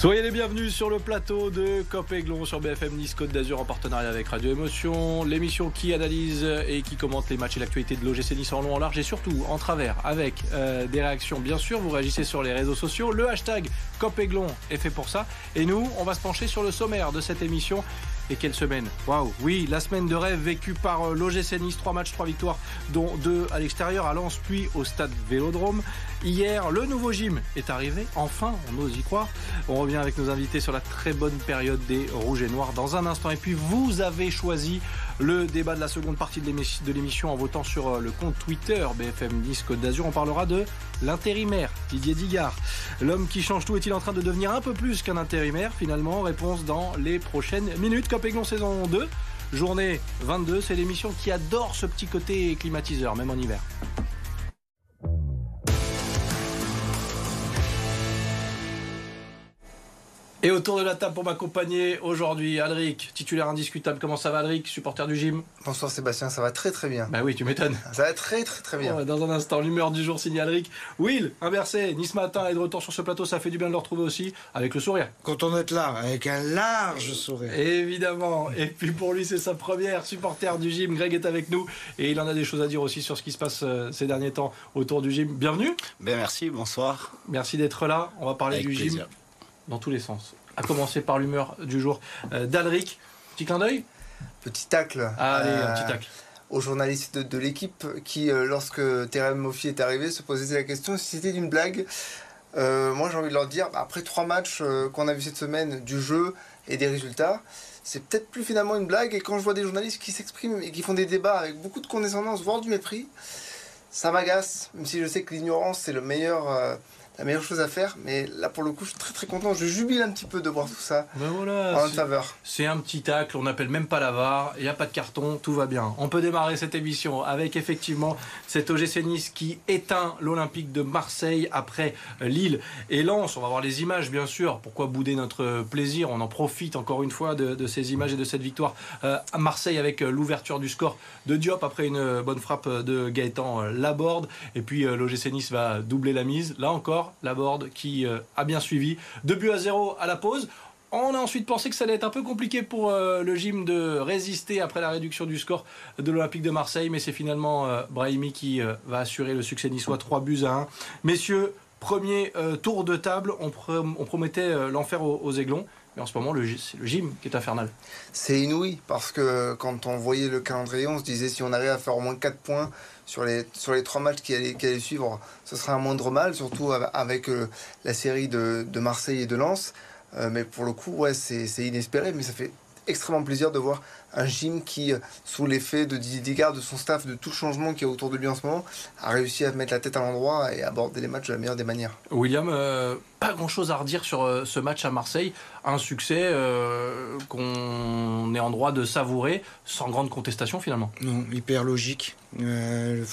Soyez les bienvenus sur le plateau de Cop Aiglon sur BFM Nice Côte d'Azur en partenariat avec Radio Émotion, l'émission qui analyse et qui commente les matchs et l'actualité de l'OGC Nice en long, en large et surtout en travers avec euh, des réactions bien sûr. Vous réagissez sur les réseaux sociaux. Le hashtag Cop est fait pour ça. Et nous, on va se pencher sur le sommaire de cette émission et quelle semaine Waouh Oui, la semaine de rêve vécue par euh, l'OGC Nice, 3 matchs, 3 victoires, dont 2 à l'extérieur, à Lens, puis au stade Vélodrome. Hier, le nouveau gym est arrivé, enfin, on ose y croire. On revient avec nos invités sur la très bonne période des Rouges et Noirs dans un instant. Et puis, vous avez choisi le débat de la seconde partie de l'émission en votant sur euh, le compte Twitter BFM Nice Côte d'Azur. On parlera de l'intérimaire Didier Digard. L'homme qui change tout est-il en train de devenir un peu plus qu'un intérimaire finalement? Réponse dans les prochaines minutes. Copéglon saison 2, journée 22. C'est l'émission qui adore ce petit côté climatiseur, même en hiver. Et autour de la table pour m'accompagner aujourd'hui, Alric, titulaire indiscutable. Comment ça va, Alric, supporter du gym? Bonsoir Sébastien, ça va très très bien. Bah oui, tu m'étonnes. Ça va très très très bien. dans un instant, l'humeur du jour signée Alric. Will, inversé, Nice Matin est de retour sur ce plateau, ça fait du bien de le retrouver aussi, avec le sourire. Content d'être là, avec un large sourire. Évidemment. Et puis pour lui, c'est sa première supporter du gym. Greg est avec nous et il en a des choses à dire aussi sur ce qui se passe euh, ces derniers temps autour du gym. Bienvenue. Ben merci, bonsoir. Merci d'être là. On va parler du gym dans tous les sens à commencer par l'humeur du jour euh, d'Alric. Petit clin d'œil? Petit tacle. Allez, un petit euh, tacle. Aux journalistes de, l'équipe qui, euh, lorsque Terem Moffi est arrivé, se posaient la question si c'était une blague. moi, j'ai envie de leur dire, bah, après trois matchs qu'on a vu cette semaine, du jeu et des résultats, c'est peut-être plus finalement une blague. Et quand je vois des journalistes qui s'expriment et qui font des débats avec beaucoup de condescendance, voire du mépris, ça m'agace. Même si je sais que l'ignorance, c'est le meilleur la meilleure chose à faire. Mais là, pour le coup, je suis très très content. Je jubile un petit peu de voir tout ça ben voilà, en faveur. C'est un petit tacle, on n'appelle même pas la VAR, il n'y a pas de carton, tout va bien. On peut démarrer cette émission avec effectivement cet OGC Nice qui éteint l'Olympique de Marseille après Lille et Lens. On va voir les images, bien sûr. Pourquoi bouder notre plaisir? On en profite encore une fois de, ces images et de cette victoire euh, à Marseille avec euh, l'ouverture du score de Diop après une bonne frappe de Gaëtan Laborde. Et puis euh, l'OGC Nice va doubler la mise. Là encore, la Laborde qui euh, a bien suivi. 2 buts à 0 à la pause. On a ensuite pensé que ça allait être un peu compliqué pour euh, le gym de résister après la réduction du score de l'Olympique de Marseille, mais c'est finalement euh, Brahimi qui va assurer le succès niçois 3 buts à 1. Messieurs, premier tour de table, on, promettait l'enfer aux, Aiglons. Mais en ce moment, c'est le gym qui est infernal. C'est inouï, parce que quand on voyait le calendrier, on se disait si on arrive à faire au moins 4 points sur les, sur les trois matchs qui allaient, qui allaient suivre, ce sera un moindre mal, surtout avec euh, la série de, de, Marseille et de Lens. Euh, mais pour le coup, ouais, c'est inespéré, mais ça fait extrêmement plaisir de voir un gym qui, euh, sous l'effet de Didier Digard, de son staff, de tout le changement qui est autour de lui en ce moment, a réussi à mettre la tête à l'endroit et aborder les matchs de la meilleure des manières. William, pas grand chose à redire sur ce match à Marseille. Un succès qu'on est en droit de savourer sans grande contestation finalement. Non, hyper logique. Euh,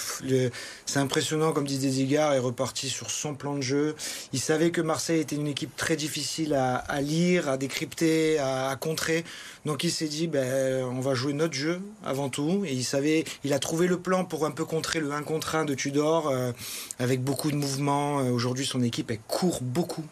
c'est impressionnant, comme dit Désigard, est reparti sur son plan de jeu. Il savait que Marseille était une équipe très difficile à, lire, à décrypter, à, contrer. Donc il s'est dit, ben, on va jouer notre jeu avant tout. Et il savait, il a trouvé le plan pour un peu contrer le 1 contre 1 de Tudor, euh, avec beaucoup de mouvements. Euh, aujourd'hui, son équipe, elle court beaucoup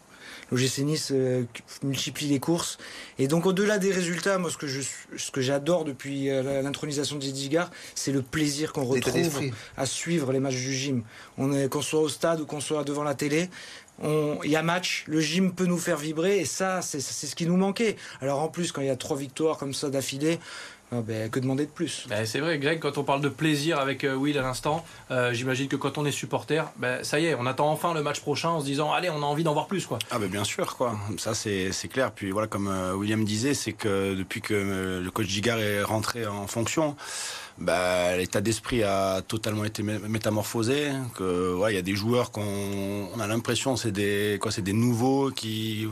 l'OGC Nice euh, multiplie les courses. Et donc au-delà des résultats, moi ce que je, ce que j'adore depuis euh, l'intronisation de Didier c'est le plaisir qu'on retrouve à suivre les matchs du gym. On est qu'on soit au stade ou qu'on soit devant la télé, il y a match, le gym peut nous faire vibrer et ça, c'est ce qui nous manquait. Alors en plus, quand il y a trois victoires comme ça d'affilée, ah ben, que demander de plus? Ben, C'est vrai, Greg, quand on parle de plaisir avec euh, Will à l'instant, euh, j'imagine que quand on est supporter, ben, ça y est, on attend enfin le match prochain en se disant allez, on a envie d'en voir plus. Quoi. Ah ben, bien sûr, quoi. ça c'est clair. Puis voilà, comme euh, William disait, c'est que depuis que le coach Gigard est rentré en fonction, ben, l'état d'esprit a totalement été métamorphosé. Que il y a des joueurs qu'on on a l'impression c'est des quoi, c'est des nouveaux qui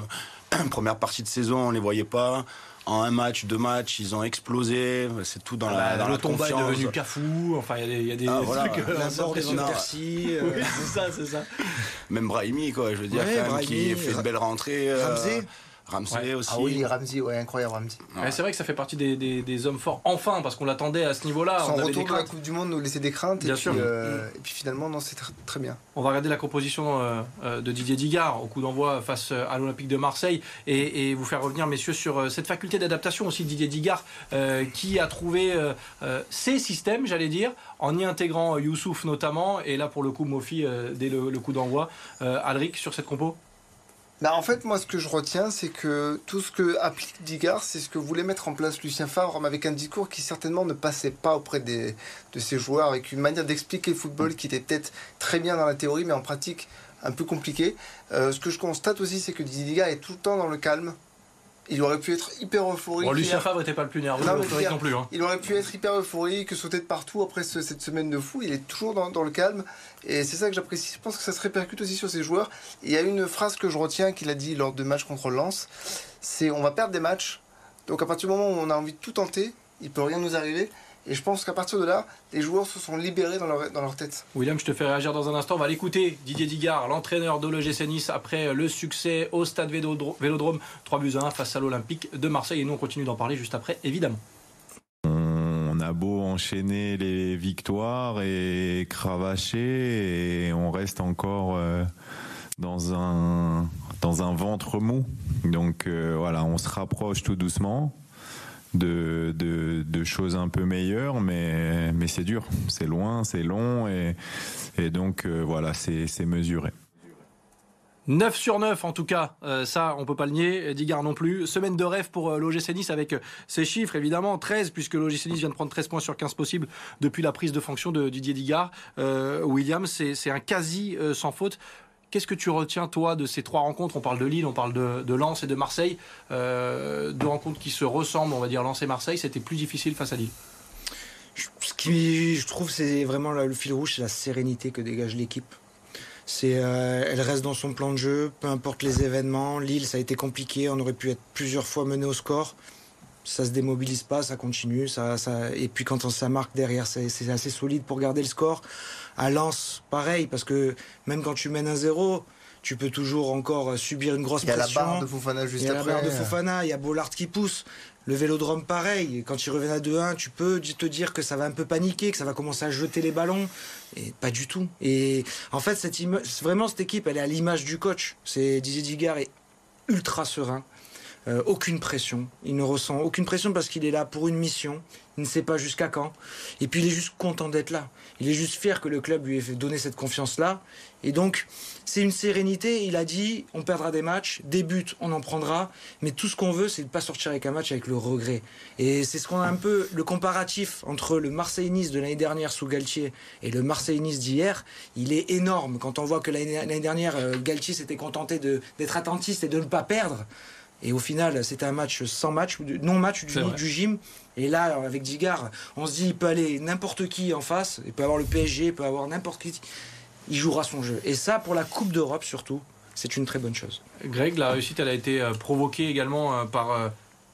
première partie de saison on les voyait pas en un match, deux matchs, ils ont explosé. C'est tout dans ah la, bah, Le tomba est devenu cafou. Enfin, il y, a des, ah, trucs. Euh, la mort des euh. c'est ça, c'est ça. Même Brahimi, quoi. Je veux dire, qui fait une belle rentrée. Euh, Ramsey aussi. Ah oui, Ramsey, ouais, incroyable Ramsey. c'est vrai que ça fait partie des, hommes forts. Enfin, parce qu'on l'attendait à ce niveau-là. Son retour de la Coupe du Monde nous laissait des craintes. Bien et sûr. Puis, euh, et puis finalement, non, c'est très, bien. On va regarder la composition euh, euh, de Didier Digard au coup d'envoi face à l'Olympique de Marseille et, vous faire revenir, messieurs, sur cette faculté d'adaptation aussi de Didier Digard qui a trouvé ses systèmes, j'allais dire, en y intégrant Youssouf notamment. Et là, pour le coup, Mofi, dès le, le coup d'envoi. Alric, sur cette compo? Bah, en fait, moi, ce que je retiens, c'est que tout ce que applique Digard, c'est ce que voulait mettre en place Lucien Favre, mais avec un discours qui certainement ne passait pas auprès de ses joueurs, avec une manière d'expliquer le football qui était peut-être très bien dans la théorie, mais en pratique un peu compliqué. Euh, ce que je constate aussi, c'est que Digard est tout le temps dans le calme. Il aurait pu être hyper euphorique. Bon, Lucien Favre n'était pas le plus nerveux non, non plus. Hein. Il aurait pu être hyper euphorique, sauter de partout après cette semaine de fou. Il est toujours dans, le calme. Et c'est ça que j'apprécie. Je pense que ça se répercute aussi sur ses joueurs. il y a une phrase que je retiens qu'il a dit lors de match contre Lens c'est on va perdre des matchs. Donc à partir du moment où on a envie de tout tenter, il peut rien nous arriver. Et je pense qu'à partir de là, les joueurs se sont libérés dans leur, dans leur tête. William, je te fais réagir dans un instant. On va l'écouter. Didier Digard, l'entraîneur de l'OGC Nice, après le succès au stade Vélodrome, 3 buts à 1 face à l'Olympique de Marseille. Et nous, on continue d'en parler juste après, évidemment. On a beau enchaîner les victoires et cravacher, et on reste encore euh, dans un, dans un ventre mou. Donc euh, voilà, on se rapproche tout doucement de, de, choses un peu meilleures, mais, mais c'est dur, c'est loin, c'est long, et, et donc euh, voilà, c'est mesuré. 9 sur 9 en tout cas, euh, ça on peut pas le nier, Digard non plus. Semaine de rêve pour euh, l'OGC Nice avec ses chiffres évidemment, 13 puisque l'OGC Nice vient de prendre 13 points sur 15 possibles depuis la prise de fonction de Didier Digard. William, c'est un quasi sans faute. Qu'est-ce que tu retiens, toi, de ces trois rencontres? On parle de Lille, on parle de, Lens et de Marseille. Euh, deux rencontres qui se ressemblent, on va dire Lens et Marseille. C'était plus difficile face à Lille. Ce qui, je trouve, c'est vraiment le fil rouge, c'est la sérénité que dégage l'équipe. Euh, elle reste dans son plan de jeu, peu importe les événements. Lille, ça a été compliqué, on aurait pu être plusieurs fois mené au score. Ça se démobilise pas, ça continue. Ça, ça... Et puis quand on, ça marque derrière, c'est, assez solide pour garder le score. À Lens, pareil, parce que même quand tu mènes un zéro, tu peux toujours encore subir une grosse pression. Il y a la barre de Fofana juste après. Il y a la barre de Fofana, il y a Bollard qui pousse. Le vélodrome, pareil. Quand il revient à 2-1, tu peux te dire que ça va un peu paniquer, que ça va commencer à jeter les ballons. Et pas du tout. Et en fait, cette vraiment, cette équipe, elle est à l'image du coach. C'est Didier Digard est ultra serein. Euh, aucune pression. Il ne ressent aucune pression parce qu'il est là pour une mission. Il ne sait pas jusqu'à quand. Et puis il est juste content d'être là. Il est juste fier que le club lui ait donné cette confiance-là. Et donc, c'est une sérénité. Il a dit, on perdra des matchs, des buts, on en prendra. Mais tout ce qu'on veut, c'est de ne pas sortir avec un match avec le regret. Et c'est ce qu'on a un peu, le comparatif entre le Marseille-Nice de l'année dernière sous Galtier et le Marseille-Nice d'hier, il est énorme. Quand on voit que l'année dernière, euh, Galtier s'était contenté d'être attentiste et de ne pas perdre. Et au final, c'était un match sans match, non match du, du gym. Et là, avec Digard, on se dit, il peut aller n'importe qui en face, il peut avoir le PSG, il peut avoir n'importe qui. Il jouera son jeu. Et ça, pour la Coupe d'Europe surtout, c'est une très bonne chose. Greg, la réussite, elle a été euh, provoquée également euh, par euh,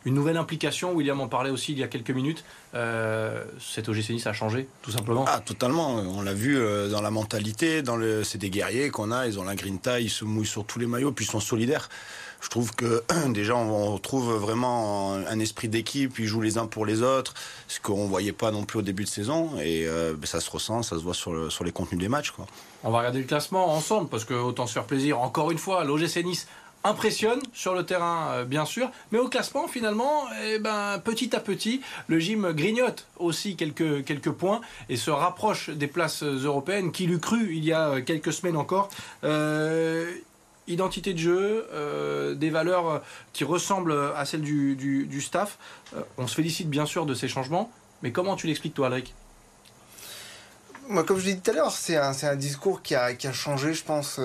une nouvelle implication. William en parlait aussi il y a quelques minutes. cet OGC Nice a changé, tout simplement. Ah, totalement. On l'a vu dans la mentalité. Dans le... C'est des guerriers qu'on a. Ils ont la grinta, ils se mouillent sur tous les maillots, puis ils sont solidaires je trouve que déjà on retrouve vraiment un esprit d'équipe, ils jouent les uns pour les autres, ce qu'on voyait pas non plus au début de saison et euh, ben, ça se ressent, ça se voit sur, sur les contenus des matchs. Quoi. On va regarder le classement ensemble parce que autant se faire plaisir. Encore une fois, l'OGC Nice impressionne sur le terrain, euh, bien sûr, mais au classement, finalement, eh ben, petit à petit, le gym grignote aussi quelques, points et se rapproche des places européennes. Qui l'eût cru il y a quelques semaines encore euh, identité de jeu, euh, des valeurs qui ressemblent à celles du, staff. Euh, on se félicite bien sûr de ces changements, mais comment tu l'expliques toi, Alric? Moi, comme je l'ai dit tout à l'heure, c'est un, discours qui a, changé, je pense.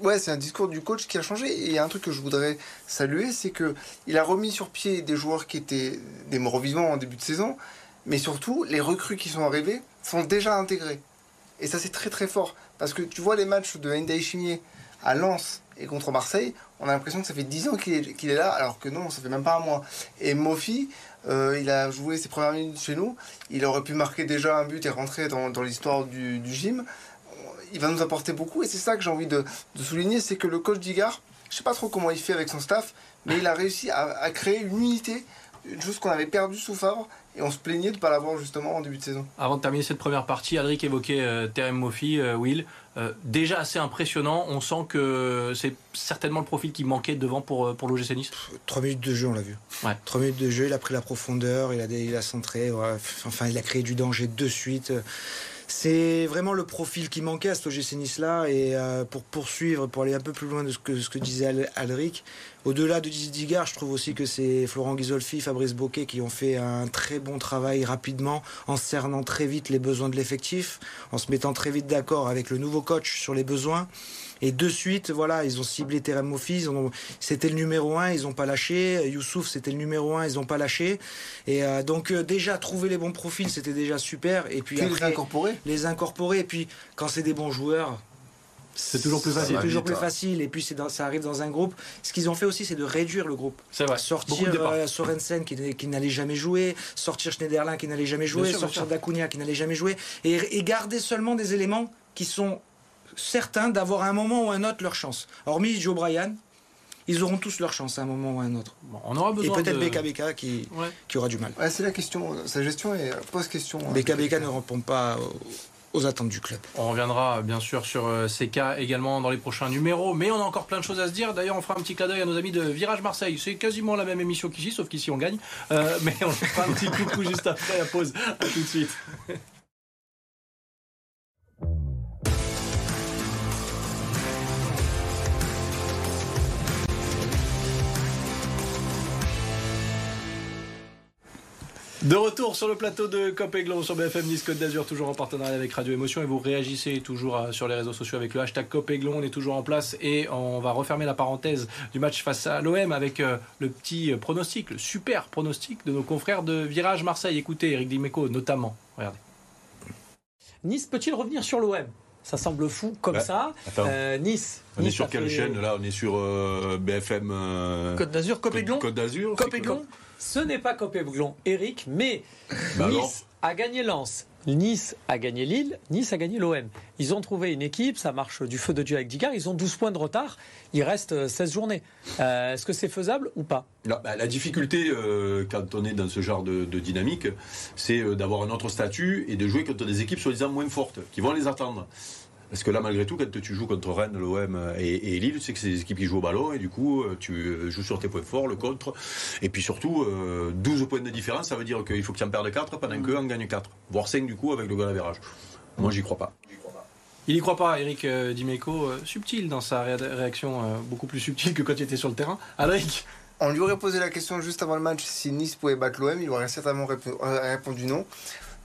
Ouais, c'est un discours du coach qui a changé. Et il y a un truc que je voudrais saluer, c'est que il a remis sur pied des joueurs qui étaient des morts vivants en début de saison, mais surtout les recrues qui sont arrivées sont déjà intégrées. Et ça, c'est très très fort. Parce que tu vois les matchs de Ndai Chimier à Lens et contre Marseille, on a l'impression que ça fait 10 ans qu'il est, là, alors que non, ça fait même pas un mois. Et Mofi, euh, il a joué ses premières minutes chez nous, il aurait pu marquer déjà un but et rentrer dans, l'histoire du, gym. Il va nous apporter beaucoup et c'est ça que j'ai envie de, souligner, c'est que le coach Digard Je sais pas trop comment il fait avec son staff, mais il a réussi à, créer une unité, une chose qu'on avait perdue sous Favre, et on se plaignait de ne pas l'avoir justement en début de saison. Avant de terminer cette première partie, Adric évoquait euh, Terem Moffi, euh, Will. Euh, déjà assez impressionnant, on sent que c'est certainement le profil qui manquait devant pour, pour l'OGC Nice. 3 minutes de jeu, on l'a vu. Ouais. 3 minutes de jeu, il a pris la profondeur, il a, il a centré, enfin il a créé du danger de suite. C'est vraiment le profil qui manquait à ce OGC Nice-là. Et euh, pour poursuivre, pour aller un peu plus loin de ce que, ce que disait Alric, au-delà de Digard, je trouve aussi que c'est Florent Ghisolfi, Fabrice Boquet qui ont fait un très bon travail rapidement, en cernant très vite les besoins de l'effectif, en se mettant très vite d'accord avec le nouveau coach sur les besoins. Et de suite, voilà, ils ont ciblé Terem Mofis. C'était le numéro un, ils n'ont pas lâché. Youssouf, c'était le numéro un, ils n'ont pas lâché. Et euh, donc euh, déjà trouver les bons profils, c'était déjà super. Et puis, les incorporer. Les incorporer. Et puis quand c'est des bons joueurs, c'est toujours plus facile. C'est toujours plus facile. Et puis ça arrive dans un groupe. Ce qu'ils ont fait aussi, c'est de réduire le groupe. C'est vrai. Sortir euh, Sorensen qui, qui n'allait jamais jouer, sortir Schneiderlin qui n'allait jamais jouer, sortir Dacunia qui n'allait jamais jouer, et, et, garder seulement des éléments qui sont certains d'avoir à un moment ou un autre leur chance. Hormis Joe Bryan, ils auront tous leur chance à un moment ou à un autre. on aura besoin Et peut-être BKBK qui, qui aura du mal. c'est la question. Sa gestion est pose question. BKBK hein. ne répond pas aux, attentes du club. On reviendra bien sûr sur euh, ces cas également dans les prochains numéros, mais on a encore plein de choses à se dire. D'ailleurs, on fera un petit clin d'œil à nos amis de Virage Marseille. C'est quasiment la même émission qu'ici, sauf qu'ici on gagne. Euh, mais on fera un petit coucou juste après la pause. À tout de suite. De retour sur le plateau de Cop sur BFM Nice Côte d'Azur, toujours en partenariat avec Radio Émotion. Et vous réagissez toujours euh, sur les réseaux sociaux avec le hashtag Cop On est toujours en place et on va refermer la parenthèse du match face à l'OM avec euh, le petit pronostic, le super pronostic de nos confrères de Virage Marseille. Écoutez, Eric Dimeco notamment. Regardez. Nice peut-il revenir sur l'OM ça semble fou comme bah, ça. Euh, nice. On est sur quelle chaîne là? On est sur BFM Côte d'Azur, Cop Côte d'Azur. Cop ce n'est pas Copé-Blon, Eric, mais bah Nice a gagné Lens. Nice a gagné Lille, Nice a gagné l'OM. Ils ont trouvé une équipe, ça marche du feu de Dieu avec Digard, ils ont 12 points de retard, il reste 16 journées. Euh, est-ce que c'est faisable ou pas? Bah, La difficulté euh, quand on est dans ce genre de, dynamique, c'est euh, d'avoir un autre statut et de jouer contre des équipes soi-disant moins fortes, qui vont les attendre. Parce que là, malgré tout, quand tu joues contre Rennes, l'OM et, Lille, tu sais que c'est des équipes qui jouent au ballon et du coup, euh, tu euh, joues sur tes points forts, le contre. Et puis surtout, 12 euh, points de différence, ça veut dire qu'il faut que tu en perdes 4 pendant qu'eux en gagnent 4. Voire 5 du coup avec le goal à Moi, j'y crois pas. Il n'y croit pas, Eric Dimeco, subtil dans sa réaction, beaucoup plus subtil que quand il était sur le terrain. Alric On lui aurait posé la question juste avant le match si Nice pouvait battre l'OM, il aurait certainement répondu non.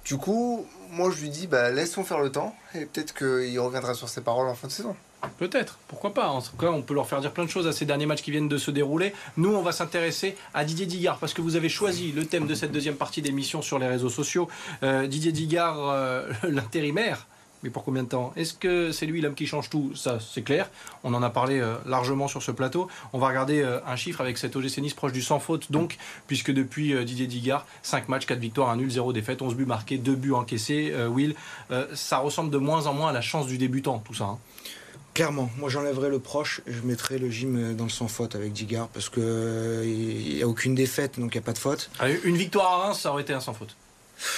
Du coup, moi je lui dis, bah, laissons faire le temps et peut-être qu'il reviendra sur ses paroles en fin de saison. Peut-être, pourquoi pas. En tout cas, on peut leur faire dire plein de choses à ces derniers matchs qui viennent de se dérouler. Nous, on va s'intéresser à Didier Digard parce que vous avez choisi le thème de cette deuxième partie d'émission sur les réseaux sociaux. Euh, Didier Digard, euh, l'intérimaire, mais pour combien de temps Est-ce que c'est lui l'homme qui change tout? Ça, c'est clair. On en a parlé euh, largement sur ce plateau. On va regarder euh, un chiffre avec cet OGC Nice proche du sans faute, donc, puisque depuis euh, Didier Digard, 5 matchs, 4 victoires, 1 nul, 0 défaite, 11 buts marqués, 2 buts encaissés. Will, ça ressemble de moins en moins à la chance du débutant, tout ça. Hein. Clairement, moi j'enlèverais le proche et je mettrais le gym dans le sans faute avec Digard parce qu'il n'y a aucune défaite donc il n'y a pas de faute. Une victoire à Reims, ça aurait été un sans faute.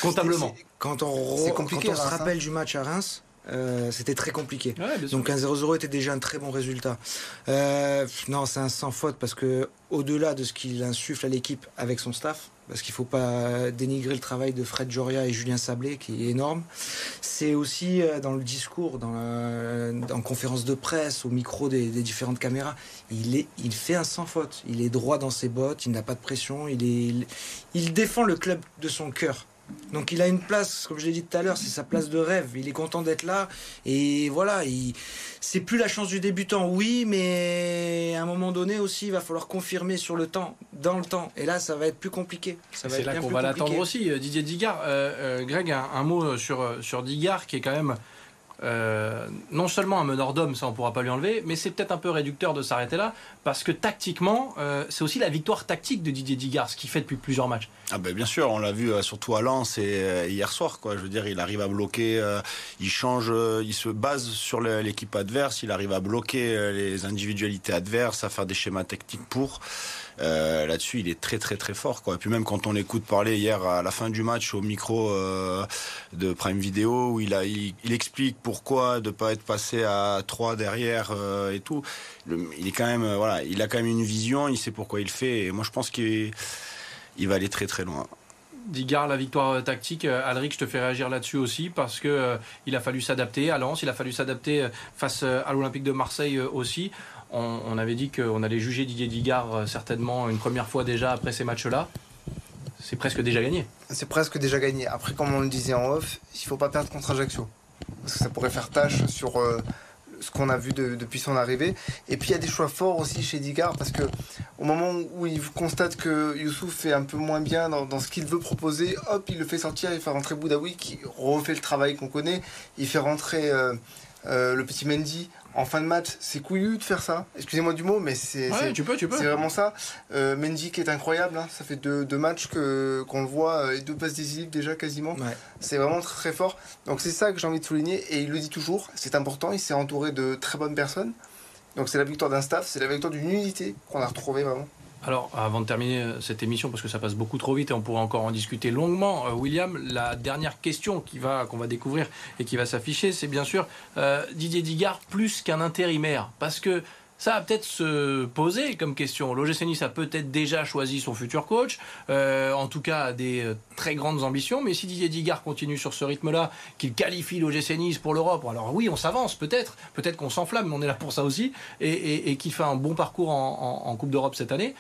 Comptablement. Quand on, compliqué, se rappelle du match à Reims, euh, c'était très compliqué. Donc un 0-0 était déjà un très bon résultat. Euh, non, c'est un sans faute parce que au-delà de ce qu'il insuffle à l'équipe avec son staff, parce qu'il ne faut pas dénigrer le travail de Fred Joria et Julien Sablé qui est énorme, c'est aussi euh, dans le discours, dans la, en conférence de presse, au micro des, différentes caméras, il, est, il fait un sans faute. Il est droit dans ses bottes, il n'a pas de pression, il, est, il défend le club de son cœur. Donc il a une place, comme je l'ai dit tout à l'heure, c'est sa place de rêve. Il est content d'être là. Et voilà, c'est plus la chance du débutant, oui, mais à un moment donné aussi, il va falloir confirmer sur le temps, dans le temps. Et là, ça va être plus compliqué. C'est là qu'on va l'attendre aussi. Euh, Didier Digard, euh, euh, Greg, un, mot sur, sur Digard qui est quand même euh, non seulement un meneur d'homme, ça on pourra pas lui enlever, mais c'est peut-être un peu réducteur de s'arrêter là, parce que tactiquement, euh, c'est aussi la victoire tactique de Didier Digard, ce qu'il fait depuis plusieurs matchs. Ah ben bien sûr, on l'a vu euh, surtout à Lens et hier soir, quoi. Je veux dire, il arrive à bloquer, il change, il se base sur l'équipe adverse, il arrive à bloquer les individualités adverses, à faire des schémas tactiques pour. Euh, là-dessus, il est très très très fort. Quoi. Et puis même quand on l'écoute parler hier à la fin du match au micro euh, de Prime Video, où il, explique pourquoi de pas être passé à 3 derrière euh, et tout. il est quand même voilà, il a quand même une vision, il sait pourquoi il fait. Et moi, je pense qu'il va aller très très loin. Digard, la victoire tactique. Alric, je te fais réagir là-dessus aussi parce que il a fallu s'adapter à Lens, il a fallu s'adapter face à l'Olympique de Marseille aussi on, avait dit qu'on allait juger Didier Digard euh, certainement une première fois déjà après ces matchs-là. C'est presque déjà gagné. C'est presque déjà gagné. Après, comme on le disait en off, il faut pas perdre contre Ajaccio. Parce que ça pourrait faire tâche sur euh, ce qu'on a vu depuis son arrivée. Et puis il y a des choix forts aussi chez Digard parce que au moment où il constate que Youssouf fait un peu moins bien dans, ce qu'il veut proposer, hop, il le fait sortir, il fait rentrer Boudaoui qui refait le travail qu'on connaît. Il fait rentrer euh, le petit Mendy en fin de match, c'est couillu de faire ça. Excusez-moi du mot, mais c'est tu peux, tu peux. Vraiment ça. Euh, Mendy qui est incroyable. Hein. Ça fait deux, matchs que qu'on le voit euh, et deux passes décisives déjà quasiment. C'est vraiment très, très fort. Donc c'est ça que j'ai envie de souligner et il le dit toujours. C'est important. Il s'est entouré de très bonnes personnes. Donc c'est la victoire d'un staff, c'est la victoire d'une unité qu'on a retrouvée vraiment. Alors, avant de terminer euh, cette émission, parce que ça passe beaucoup trop vite et on pourrait encore en discuter longuement, euh, William, la dernière question qu'on va découvrir et qui va s'afficher, c'est bien sûr euh, Didier Digard plus qu'un intérimaire. Parce que ça va peut-être se poser comme question. L'OGC Nice a peut-être déjà choisi son futur coach, en tout cas a des très grandes ambitions, mais si Didier Digard continue sur ce rythme-là, qu'il qualifie l'OGC Nice pour l'Europe, alors oui, on s'avance peut-être, peut-être qu'on s'enflamme, mais on est là pour ça aussi, et, qu'il fait un bon parcours en Coupe d'Europe cette année,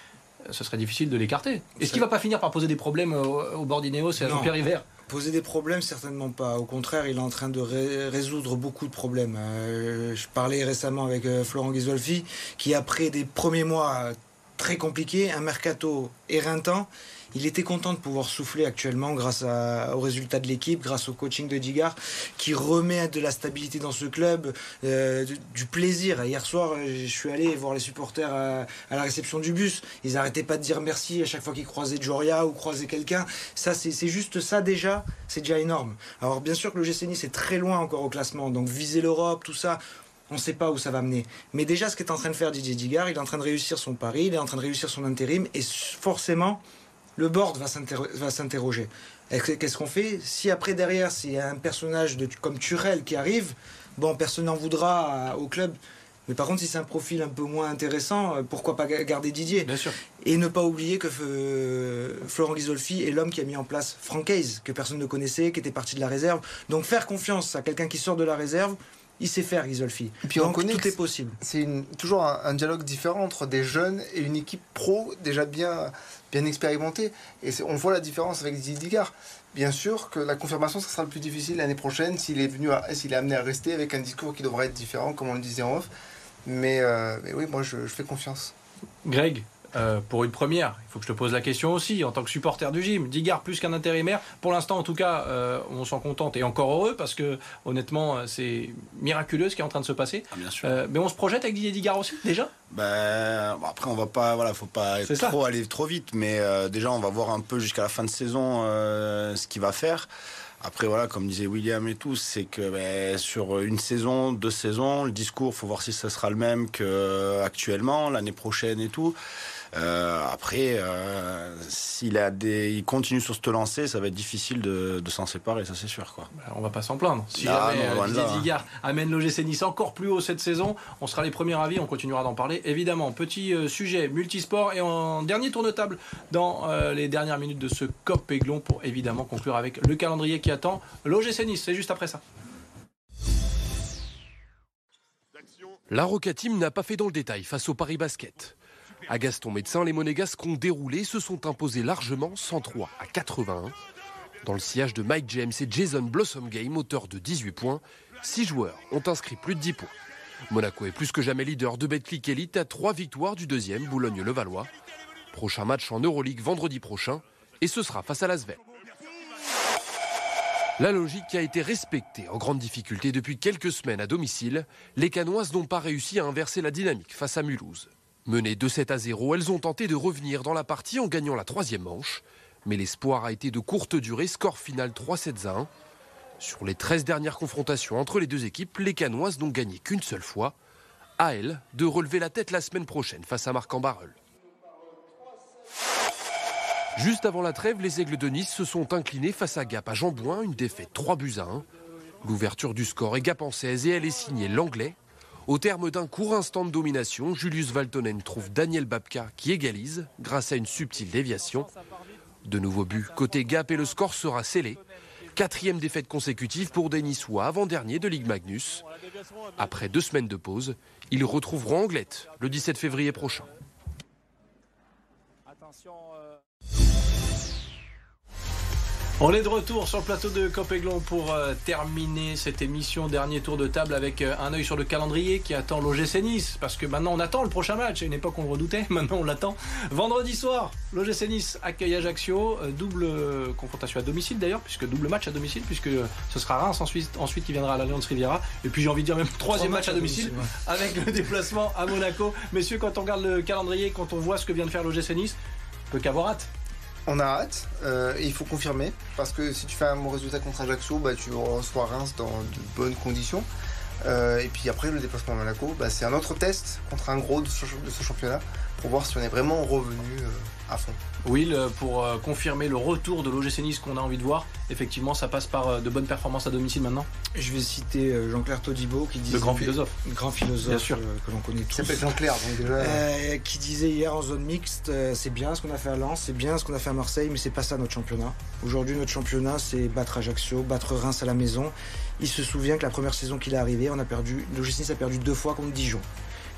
ce serait difficile de l'écarter. Est-ce qu'il va pas finir par poser des problèmes au, bord d'Ineos et à Jean-Pierre Hiver? Poser des problèmes, certainement pas. Au contraire, il est en train de résoudre beaucoup de problèmes. Euh, je parlais récemment avec euh, Florent Ghisolfi, qui après des premiers mois très compliqués, un mercato éreintant, il était content de pouvoir souffler actuellement grâce aux résultats de l'équipe, grâce au coaching de Digard, qui remet de la stabilité dans ce club, euh, du, plaisir. Hier soir, euh, je suis allé voir les supporters à, la réception du bus. Ils n'arrêtaient pas de dire merci à chaque fois qu'ils croisaient Joria ou croisaient quelqu'un. Ça, c'est juste ça déjà, c'est déjà énorme. Alors bien sûr que le GC Nice est très loin encore au classement, donc viser l'Europe, tout ça, on ne sait pas où ça va mener. Mais déjà, ce qu'est en train de faire Didier Digard, il est en train de réussir son pari, il est en train de réussir son intérim, et forcément, le board va s'interroger. Qu'est-ce qu'on fait Si après, derrière, s'il y a un personnage de, comme Turel qui arrive, bon, personne n'en voudra au club. Mais par contre, si c'est un profil un peu moins intéressant, euh, pourquoi pas garder Didier Bien sûr. Et ne pas oublier que euh, Florent Ghisolfi est l'homme qui a mis en place Franck Hayes, que personne ne connaissait, qui était parti de la réserve. Donc faire confiance à quelqu'un qui sort de la réserve, il sait faire, Ghisolfi. Et puis on connaît tout est possible. C'est toujours un, dialogue différent entre des jeunes et une équipe pro déjà bien, bien expérimentée. Et on voit la différence avec Didier Bien sûr que la confirmation, ça sera le plus difficile l'année prochaine s'il est, venu s'il est amené à rester avec un discours qui devrait être différent, comme on le disait en off. Mais, euh, oui, moi je fais confiance. Greg, euh, pour une première, il faut que je te pose la question aussi, en tant que supporter du gym, Digard plus qu'un intérimaire, pour l'instant en tout cas, euh, on s'en contente et encore heureux parce que honnêtement, euh, c'est miraculeux ce qui est en train de se passer. Ah, mais on se projette avec Didier Digard aussi, déjà? Ben, Après, on va pas, voilà, faut pas trop aller trop vite, mais déjà, on va voir un peu jusqu'à la fin de saison ce qu'il va faire. Après, voilà, comme disait William et tout, c'est que ben, sur une saison, deux saisons, le discours, faut voir si ça sera le même qu'actuellement, l'année prochaine et tout. Euh, après, euh, s'il a des, il continue sur ce lancer, ça va être difficile de, s'en séparer, ça c'est sûr. Quoi. Bah, on va pas s'en plaindre. Si jamais euh, Digard amène l'OGC Nice encore plus haut cette saison, on sera les premiers avis, on continuera d'en parler. Évidemment, petit sujet multisport et en dernier tour de table dans les dernières minutes de ce COP Aiglon pour évidemment conclure avec le calendrier qui attend l'OGC Nice. C'est juste après ça. La Roca Team n'a pas fait dans le détail face au Paris Basket. À Gaston Médecin, les Monégasques ont déroulé se sont imposés largement 103 à 81. Dans le sillage de Mike James et Jason Blossom Game, auteur de 18 points, 6 joueurs ont inscrit plus de 10 points. Monaco est plus que jamais leader de Betclic Elite à 3 victoires du deuxième, Boulogne-Levallois. Prochain match en Euroleague vendredi prochain, et ce sera face à l'Asvel. La logique a été respectée en grande difficulté depuis quelques semaines à domicile. Les Canoises n'ont pas réussi à inverser la dynamique face à Mulhouse. Menées de 7 à 0, elles ont tenté de revenir dans la partie en gagnant la troisième manche. Mais l'espoir a été de courte durée, score final 3-7 1. Sur les 13 dernières confrontations entre les deux équipes, les Canoises n'ont gagné qu'une seule fois. À elles de relever la tête la semaine prochaine face à Marc-en-Barreul. Juste avant la trêve, les Aigles de Nice se sont inclinés face à Gap à Jambouin, une défaite 3 buts à 1. L'ouverture du score est gapençaise et elle est signée l'anglais. Au terme d'un court instant de domination, Julius Valtonen trouve Daniel Babka qui égalise grâce à une subtile déviation. De nouveaux buts côté Gap et le score sera scellé. Quatrième défaite consécutive pour des Niçois avant-dernier de Ligue Magnus. Après deux semaines de pause, ils retrouveront Anglette le 17 février prochain. On est de retour sur le plateau de Copéglon pour euh, terminer cette émission. Dernier tour de table avec euh, un œil sur le calendrier qui attend l'OGC Nice. Parce que maintenant on attend le prochain match. À une époque on le redoutait, maintenant on l'attend. Vendredi soir, l'OGC Nice accueille Ajaccio. Euh, double confrontation à domicile d'ailleurs, puisque double match à domicile, puisque ce sera Reims ensuite, ensuite qui viendra à l'Alliance Riviera. Et puis j'ai envie de dire même troisième match à domicile, avec le déplacement à Monaco. Messieurs, quand on regarde le calendrier, quand on voit ce que vient de faire l'OGC Nice, peut qu'avoir hâte. On a hâte, euh, il faut confirmer, parce que si tu fais un bon résultat contre Ajaccio, bah, tu reçois Reims dans de bonnes conditions. Euh, et puis après, le déplacement à Monaco, bah, c'est un autre test contre un gros de ce, championnat pour voir si on est vraiment revenu euh, à fond. Will, pour confirmer le retour de l'OGC Nice qu'on a envie de voir, effectivement, ça passe par de bonnes performances à domicile maintenant? Je vais citer Jean-Claire Todibo qui disait. Le grand philosophe. Le grand philosophe sûr. que l'on connaît tous. s'appelle Jean-Claire, donc déjà. qui disait hier en zone mixte c'est bien ce qu'on a fait à Lens, c'est bien ce qu'on a fait à Marseille, mais c'est pas ça notre championnat. Aujourd'hui, notre championnat, c'est battre Ajaccio, battre Reims à la maison. Il se souvient que la première saison qu'il est arrivé, on a perdu, l'OGC Nice a perdu deux fois contre Dijon.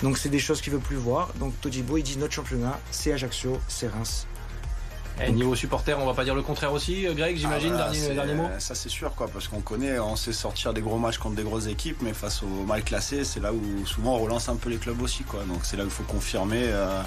Donc c'est des choses qu'il veut plus voir. Donc Todibo, il dit notre championnat, c'est Ajaccio, c'est Reims. Et niveau supporter, on va pas dire le contraire aussi, euh, Greg, j'imagine, ah dernier, dernier, mot Ça c'est sûr, quoi, parce qu'on connaît, on sait sortir des gros matchs contre des grosses équipes, mais face aux mal classés, c'est là où souvent on relance un peu les clubs aussi. Quoi. Donc c'est là où il faut confirmer. Euh,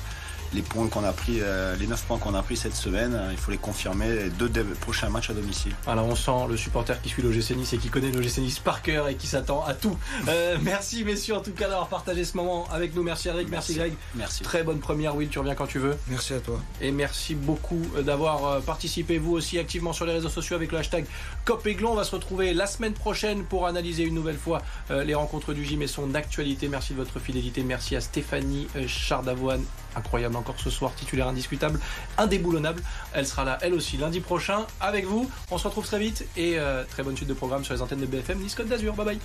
les points qu'on a pris, euh, les 9 points qu'on a pris cette semaine, euh, il faut les confirmer les deux prochains matchs à domicile. Alors on sent le supporter qui suit l'OGC Nice et qui connaît l'OGC Nice par cœur et qui s'attend à tout. Euh, merci messieurs en tout cas d'avoir partagé ce moment avec nous. Merci Eric, merci, Greg. Merci. Très bonne première Will, tu reviens quand tu veux. Merci à toi. Et merci beaucoup d'avoir participé vous aussi activement sur les réseaux sociaux avec le hashtag COPEGLON. On va se retrouver la semaine prochaine pour analyser une nouvelle fois les rencontres du gym et son actualité. Merci de votre fidélité. Merci à Stéphanie Chardavoine incroyable encore ce soir, titulaire indiscutable, indéboulonnable. Elle sera là, elle aussi, lundi prochain avec vous. On se retrouve très vite et euh, très bonne suite de programme sur les antennes de BFM Nice Côte d'Azur. Bye bye.